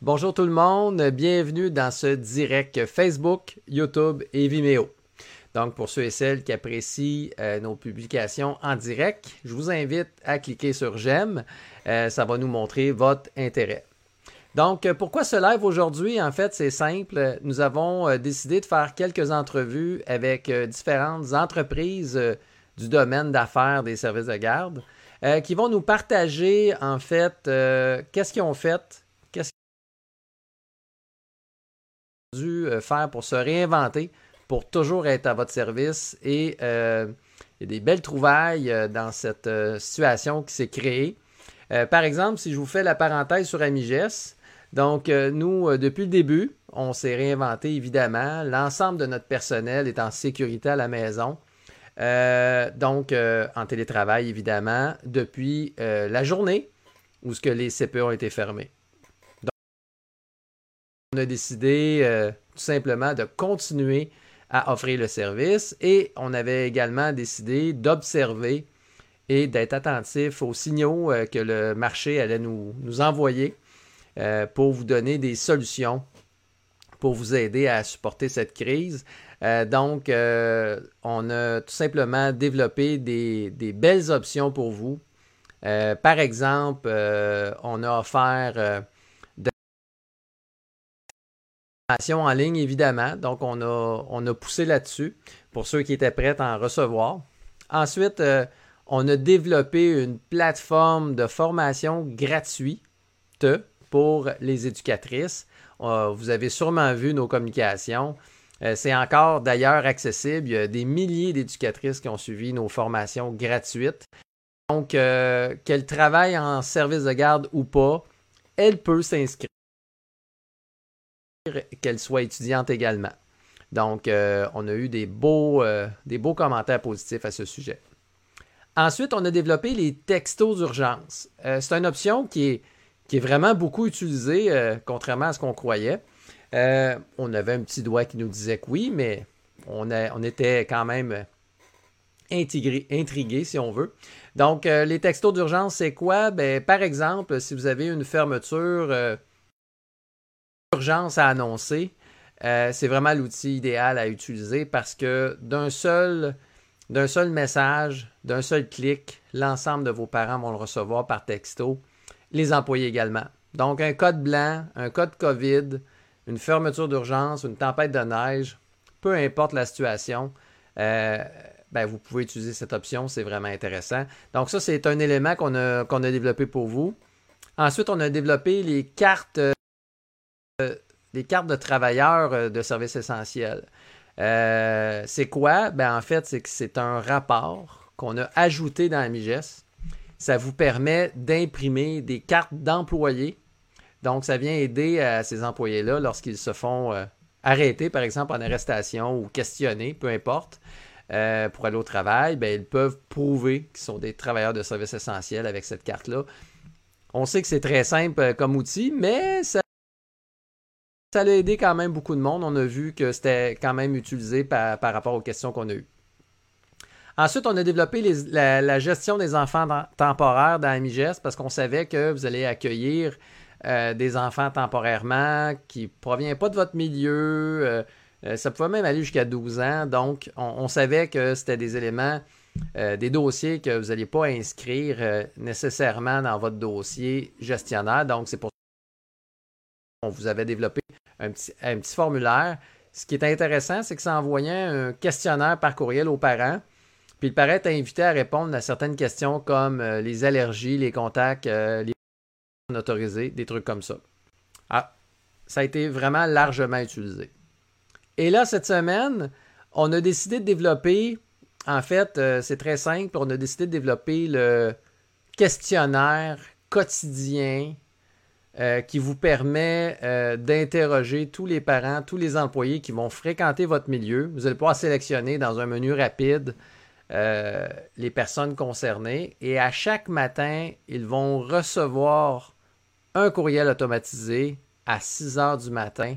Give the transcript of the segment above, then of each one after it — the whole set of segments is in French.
Bonjour tout le monde, bienvenue dans ce direct Facebook, YouTube et Vimeo. Donc pour ceux et celles qui apprécient euh, nos publications en direct, je vous invite à cliquer sur j'aime, euh, ça va nous montrer votre intérêt. Donc euh, pourquoi ce live aujourd'hui? En fait c'est simple, nous avons décidé de faire quelques entrevues avec différentes entreprises du domaine d'affaires des services de garde qui vont nous partager en fait qu'est-ce qu'ils ont fait euh, faire pour se réinventer, pour toujours être à votre service. Et euh, il y a des belles trouvailles euh, dans cette situation qui s'est créée. par exemple, si je vous fais la parenthèse sur Amiges, donc nous, depuis le début, on s'est réinventé évidemment. L'ensemble de notre personnel est en sécurité à la maison. donc, en télétravail, évidemment, depuis la journée où ce que les CPE ont été fermés on a décidé euh, tout simplement de continuer à offrir le service et on avait également décidé d'observer et d'être attentif aux signaux euh, que le marché allait nous, envoyer euh, pour vous donner des solutions pour vous aider à supporter cette crise. donc, on a tout simplement développé des, des belles options pour vous. par exemple, on a offert en ligne, évidemment. Donc, on a, poussé là-dessus pour ceux qui étaient prêts à en recevoir. Ensuite, euh, on a développé une plateforme de formation gratuite pour les éducatrices. Euh, vous avez sûrement vu nos communications. Euh, c'est encore d'ailleurs accessible. Il y a des milliers d'éducatrices qui ont suivi nos formations gratuites. Donc, qu'elle travaille en service de garde ou pas, elle peut s'inscrire qu'elle soit étudiante également. Donc, euh, on a eu des beaux, euh, des beaux commentaires positifs à ce sujet. Ensuite, on a développé les textos d'urgence. Euh, c'est une option qui est, vraiment beaucoup utilisée, contrairement à ce qu'on croyait. on avait un petit doigt qui nous disait que oui, mais on, était quand même intrigué, si on veut. Donc, les textos d'urgence, c'est quoi? Ben, par exemple, si vous avez une fermeture urgence à annoncer, euh, c'est vraiment l'outil idéal à utiliser parce que d'un seul, d'un seul message, d'un seul clic, l'ensemble de vos parents vont le recevoir par texto, les employés également. Donc un code blanc, un code COVID, une fermeture d'urgence, une tempête de neige, peu importe la situation, euh, ben, vous pouvez utiliser cette option, c'est vraiment intéressant. Donc ça, c'est un élément qu'on a, qu'on a développé pour vous. Ensuite, on a développé les cartes les cartes de travailleurs euh, de services essentiels. Euh, c'est quoi? Ben, en fait, c'est que c'est un rapport qu'on a ajouté dans Amiges. Ça vous permet d'imprimer des cartes d'employés. Donc, ça vient aider à ces employés-là lorsqu'ils se font euh, arrêter, par exemple, en arrestation ou questionner, peu importe, pour aller au travail. Ben, ils peuvent prouver qu'ils sont des travailleurs de services essentiels avec cette carte-là. On sait que c'est très simple comme outil, mais ça ça a aidé quand même beaucoup de monde. On a vu que c'était quand même utilisé par, rapport aux questions qu'on a eues. Ensuite, on a développé la, gestion des enfants temporaires dans Amiges parce qu'on savait que vous allez accueillir euh, des enfants temporairement qui ne proviennent pas de votre milieu. Euh, euh, ça pouvait même aller jusqu'à 12 ans. Donc, on, savait que c'était des éléments, des dossiers que vous n'alliez pas inscrire nécessairement dans votre dossier gestionnaire. Donc, c'est pour on vous avait développé un petit, formulaire. Ce qui est intéressant, c'est que ça envoyait un questionnaire par courriel aux parents. Puis le parent est invité à répondre à certaines questions comme euh, les allergies, les contacts, euh, les autorisés, des trucs comme ça. Ah, ça a été vraiment largement utilisé. Et là, cette semaine, on a décidé de développer, en fait, euh, c'est très simple, on a décidé de développer le questionnaire quotidien euh, qui vous permet euh, d'interroger tous les parents, tous les employés qui vont fréquenter votre milieu. Vous allez pouvoir sélectionner dans un menu rapide euh, les personnes concernées et à chaque matin, ils vont recevoir un courriel automatisé à 6 heures du matin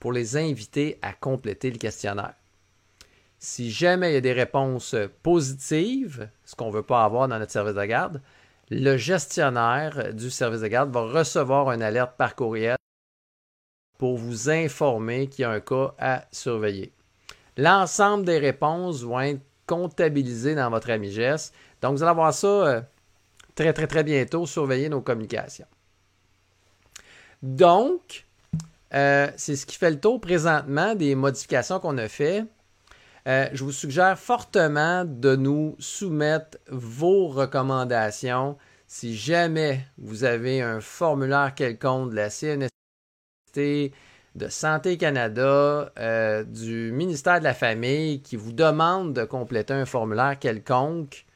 pour les inviter à compléter le questionnaire. Si jamais il y a des réponses positives, ce qu'on ne veut pas avoir dans notre service de garde, le gestionnaire du service de garde va recevoir une alerte par courriel pour vous informer qu'il y a un cas à surveiller. L'ensemble des réponses vont être comptabilisées dans votre Amigest. Donc, vous allez avoir ça euh, très, très, très bientôt, surveiller nos communications. Donc, euh, c'est ce qui fait le tour présentement des modifications qu'on a fait. Euh, je vous suggère fortement de nous soumettre vos recommandations. Si jamais vous avez un formulaire quelconque de la CNST, de Santé Canada, euh, du ministère de la Famille qui vous demande de compléter un formulaire quelconque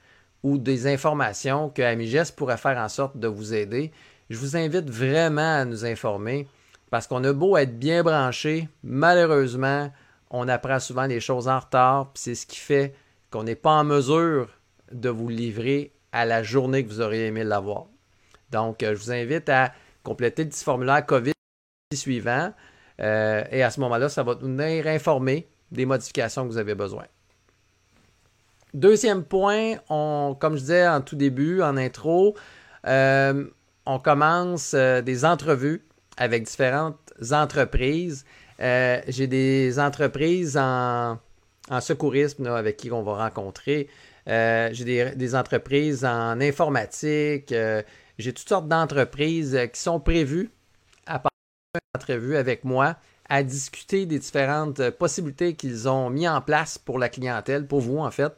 ou des informations que Amiges pourrait faire en sorte de vous aider, je vous invite vraiment à nous informer parce qu'on a beau être bien branché, malheureusement, on apprend souvent les choses en retard, puis c'est ce qui fait qu'on n'est pas en mesure de vous livrer à la journée que vous auriez aimé l'avoir. Donc, euh, je vous invite à compléter le petit formulaire COVID suivant. Euh, et à ce moment-là, ça va nous informer des modifications que vous avez besoin. Deuxième point, comme je disais en tout début, en intro, euh, on commence des entrevues avec différentes entreprises. J'ai des entreprises en, secourisme avec qui on va rencontrer. J'ai des, entreprises en informatique. J'ai toutes sortes d'entreprises qui sont prévues entrevue avec moi à discuter des différentes possibilités qu'ils ont mis en place pour la clientèle, pour vous en fait.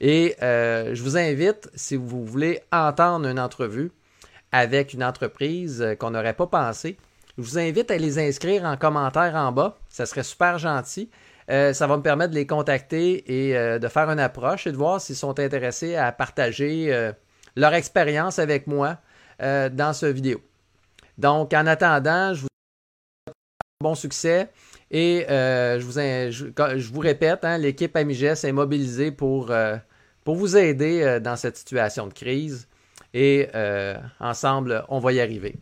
Et euh, je vous invite, si vous voulez entendre une entrevue avec une entreprise qu'on n'aurait pas pensé, je vous invite à les inscrire en commentaire en bas. Ça serait super gentil. Euh, ça va me permettre de les contacter et euh, de faire une approche et de voir s'ils sont intéressés à partager leur expérience avec moi dans ce vidéo. Donc, en attendant, je vous bon succès. Et euh, je, vous, je, vous, répète, hein, l'équipe Amiges est mobilisée pour, euh, pour vous aider euh, dans cette situation de crise. Et ensemble, on va y arriver.